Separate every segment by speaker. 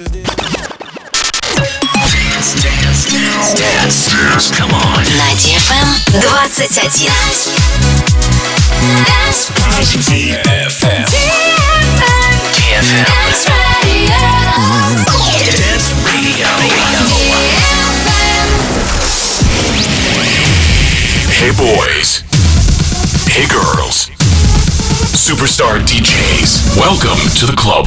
Speaker 1: Dance,
Speaker 2: dance, dance, dance. Come on.
Speaker 3: На DFM 21. Dance.
Speaker 2: DFM. DFM.
Speaker 3: Dance Radio.
Speaker 2: Dance Radio. Hey boys. Hey girls. Superstar DJs. Welcome to the club.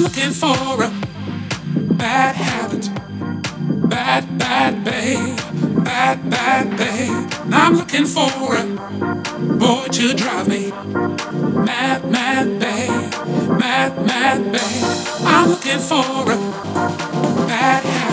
Speaker 4: looking for a bad habit, bad, bad babe, bad, bad babe. I'm looking for a boy to drive me. Mad, mad babe, mad, mad babe. I'm looking for a bad habit,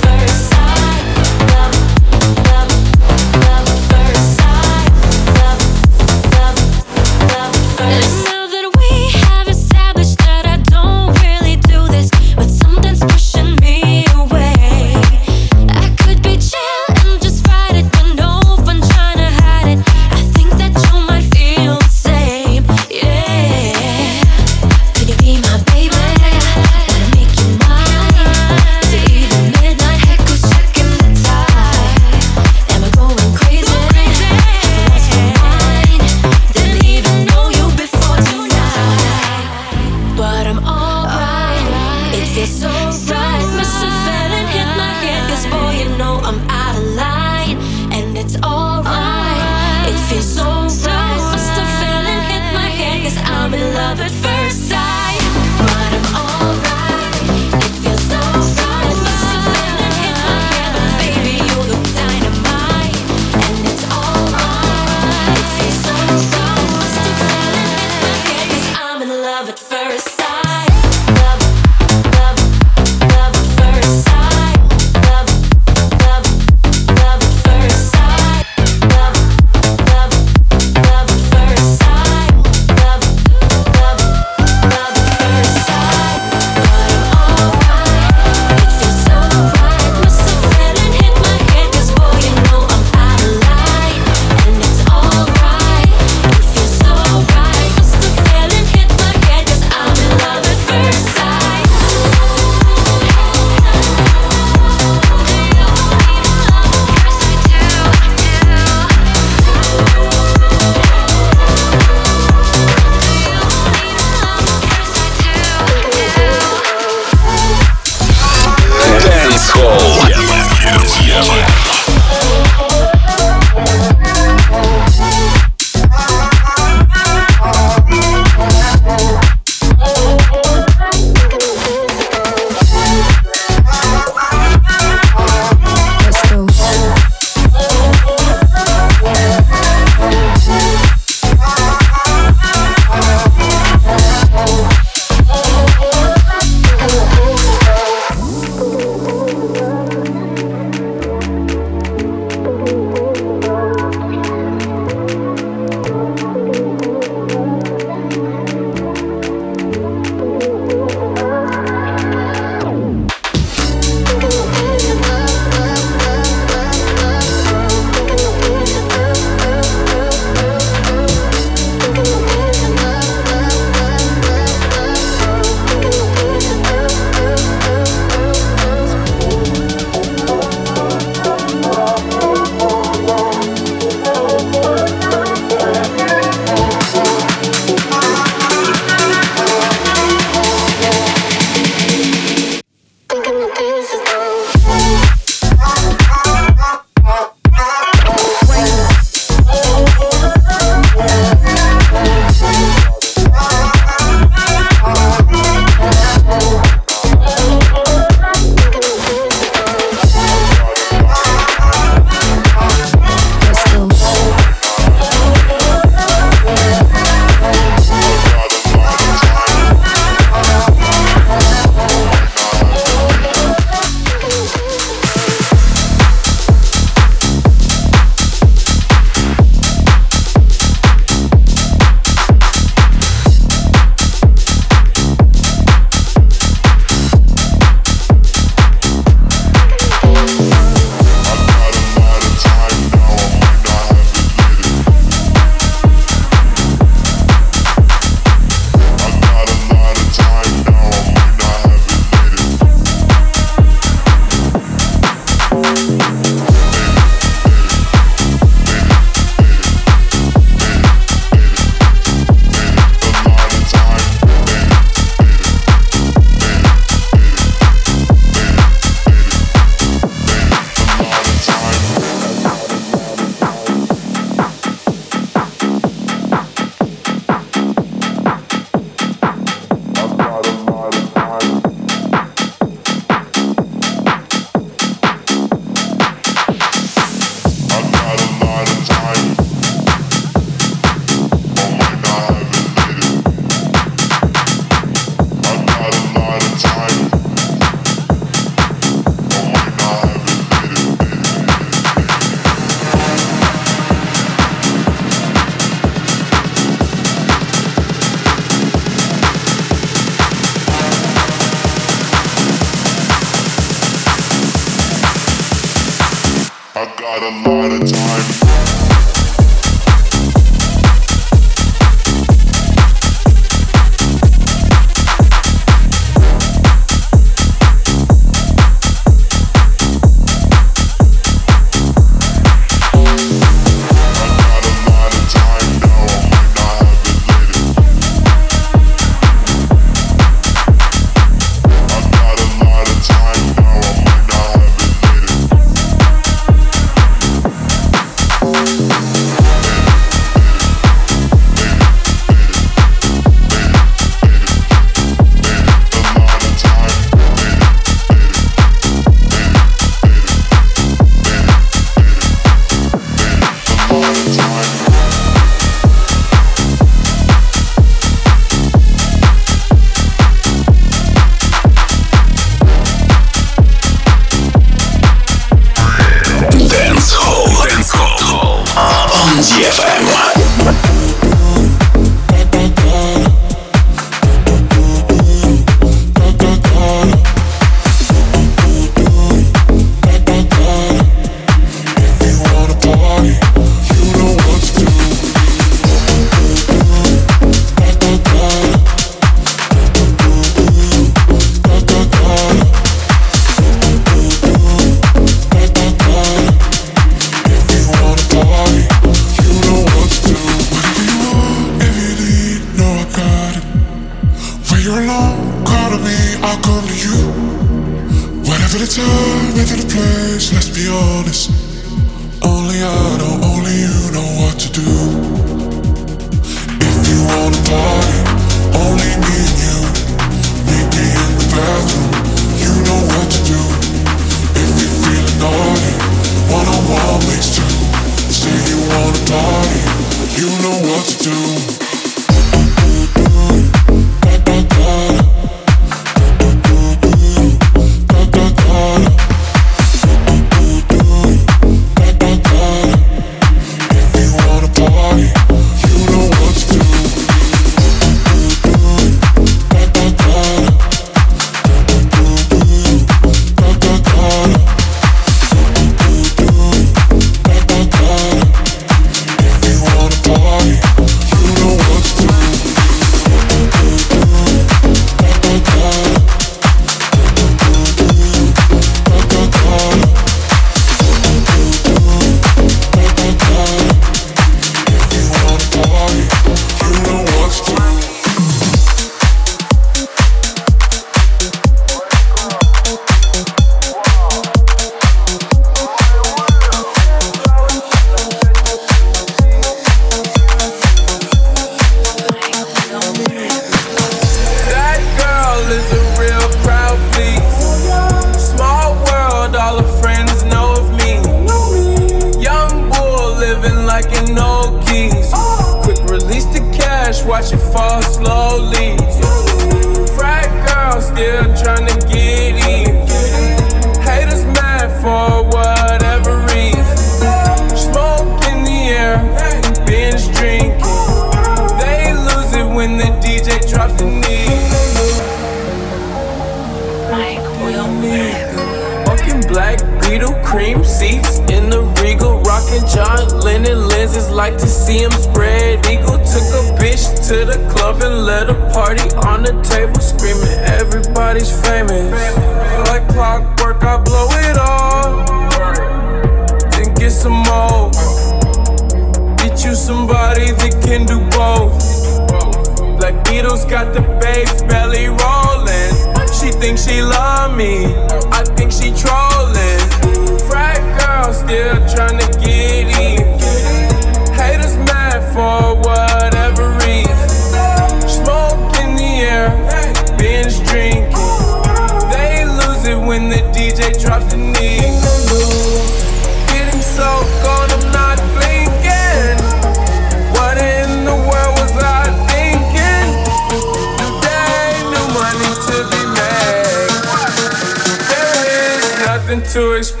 Speaker 4: to
Speaker 5: explain.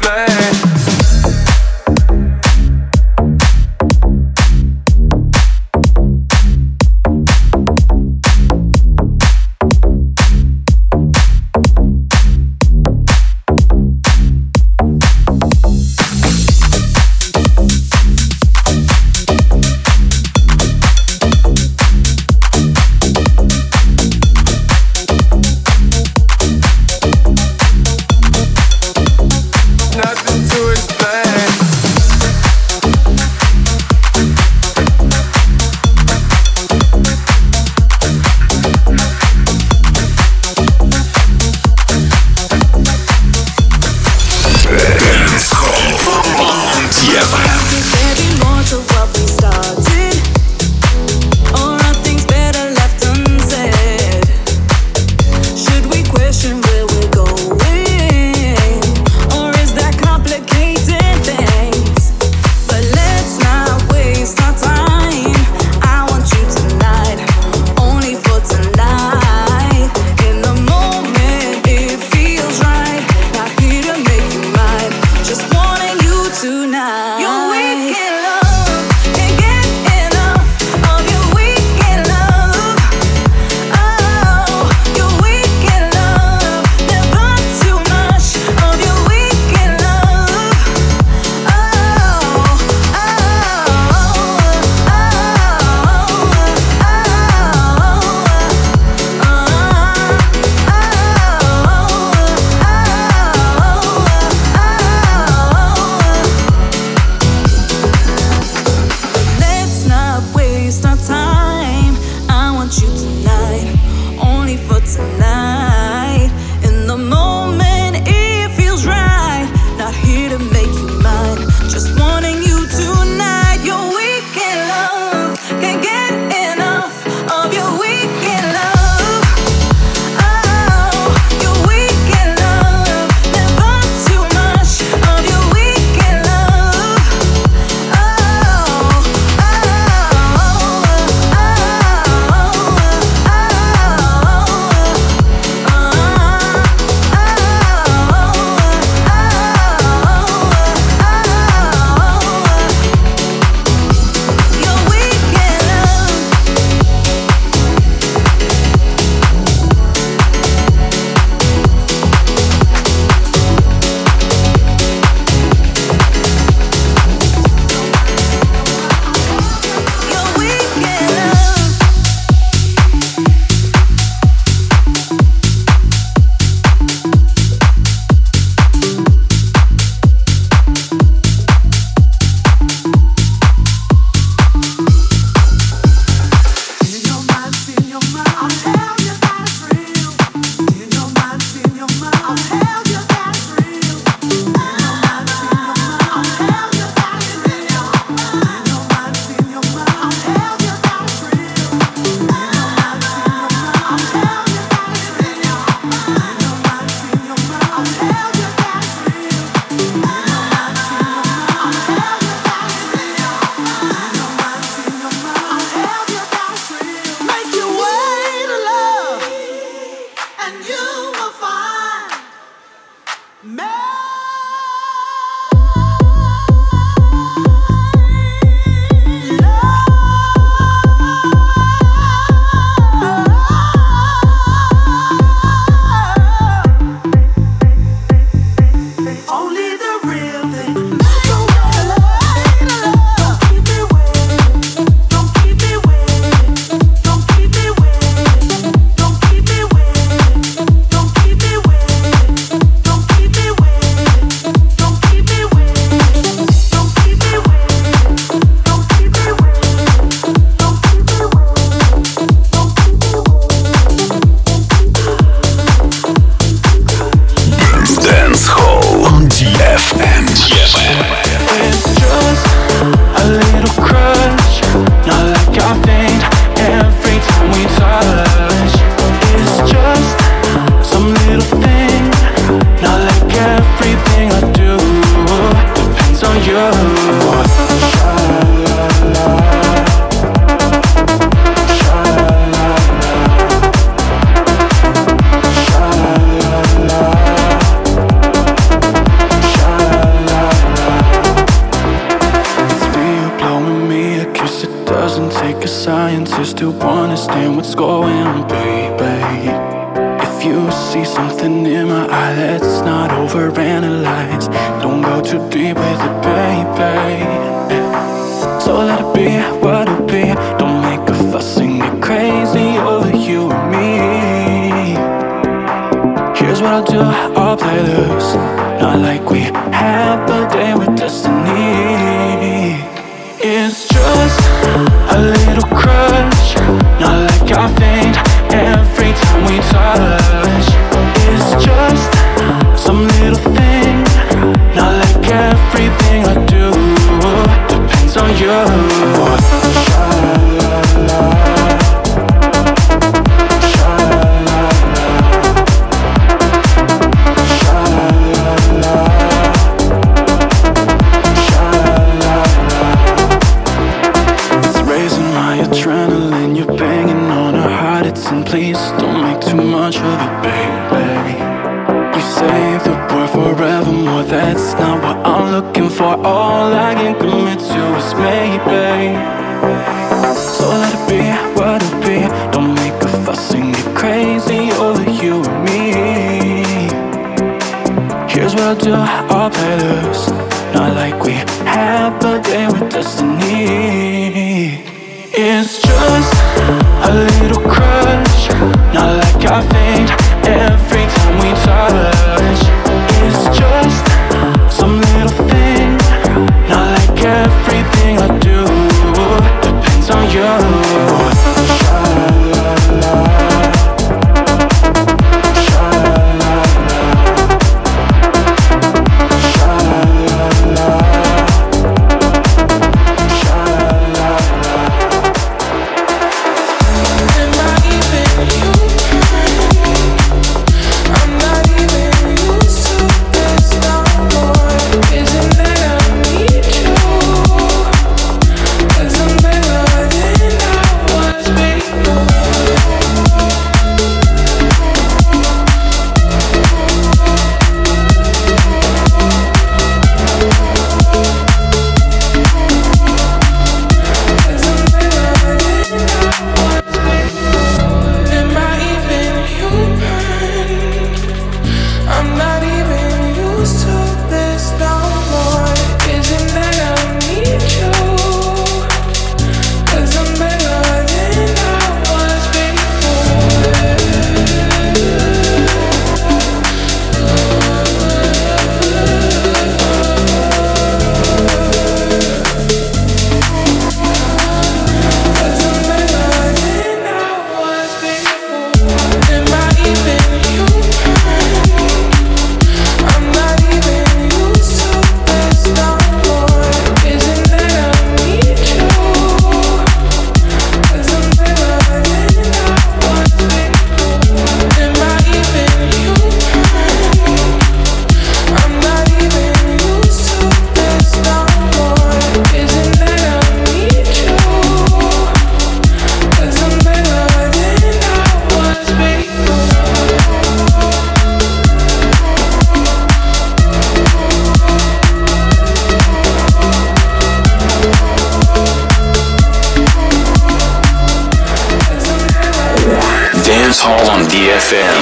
Speaker 2: On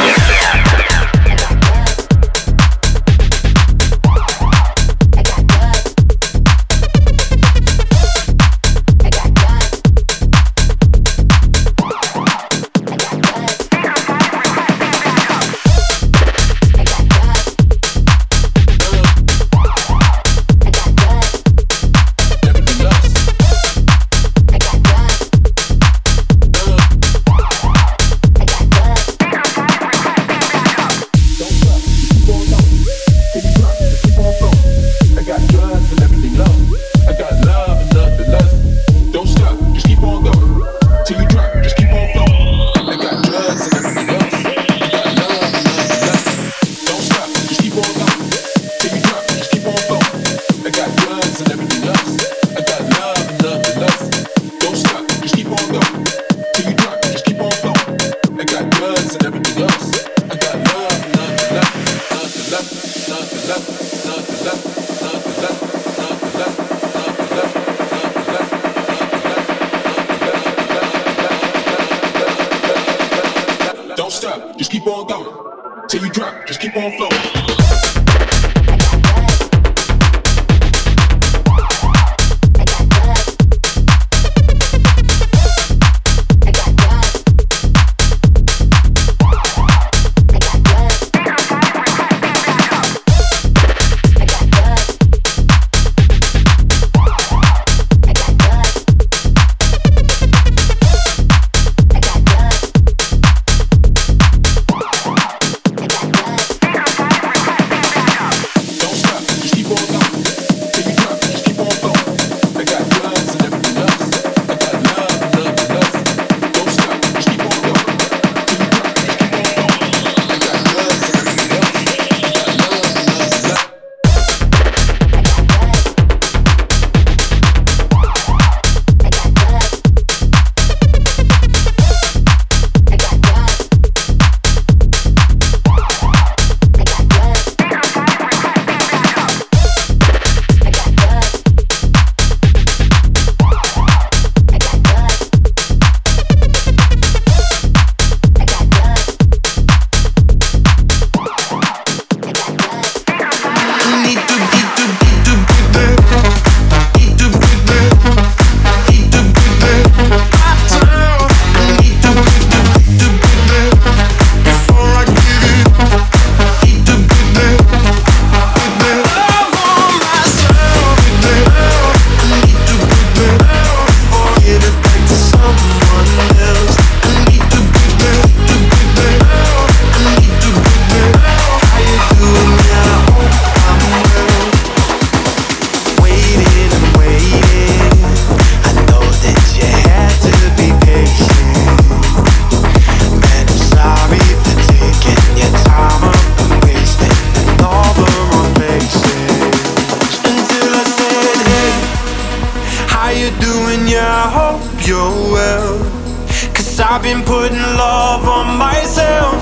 Speaker 6: I've been putting love on myself.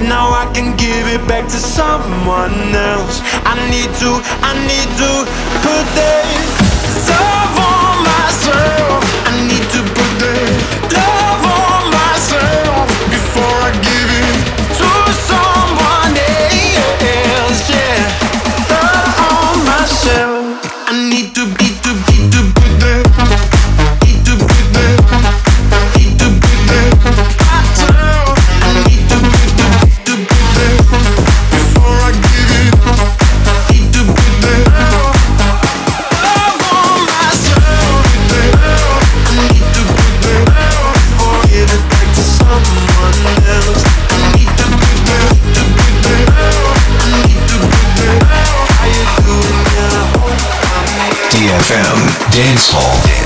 Speaker 6: Now I can give it back to someone else. I need to, I need to put this love on myself.
Speaker 2: dance hall.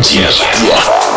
Speaker 7: 解脱。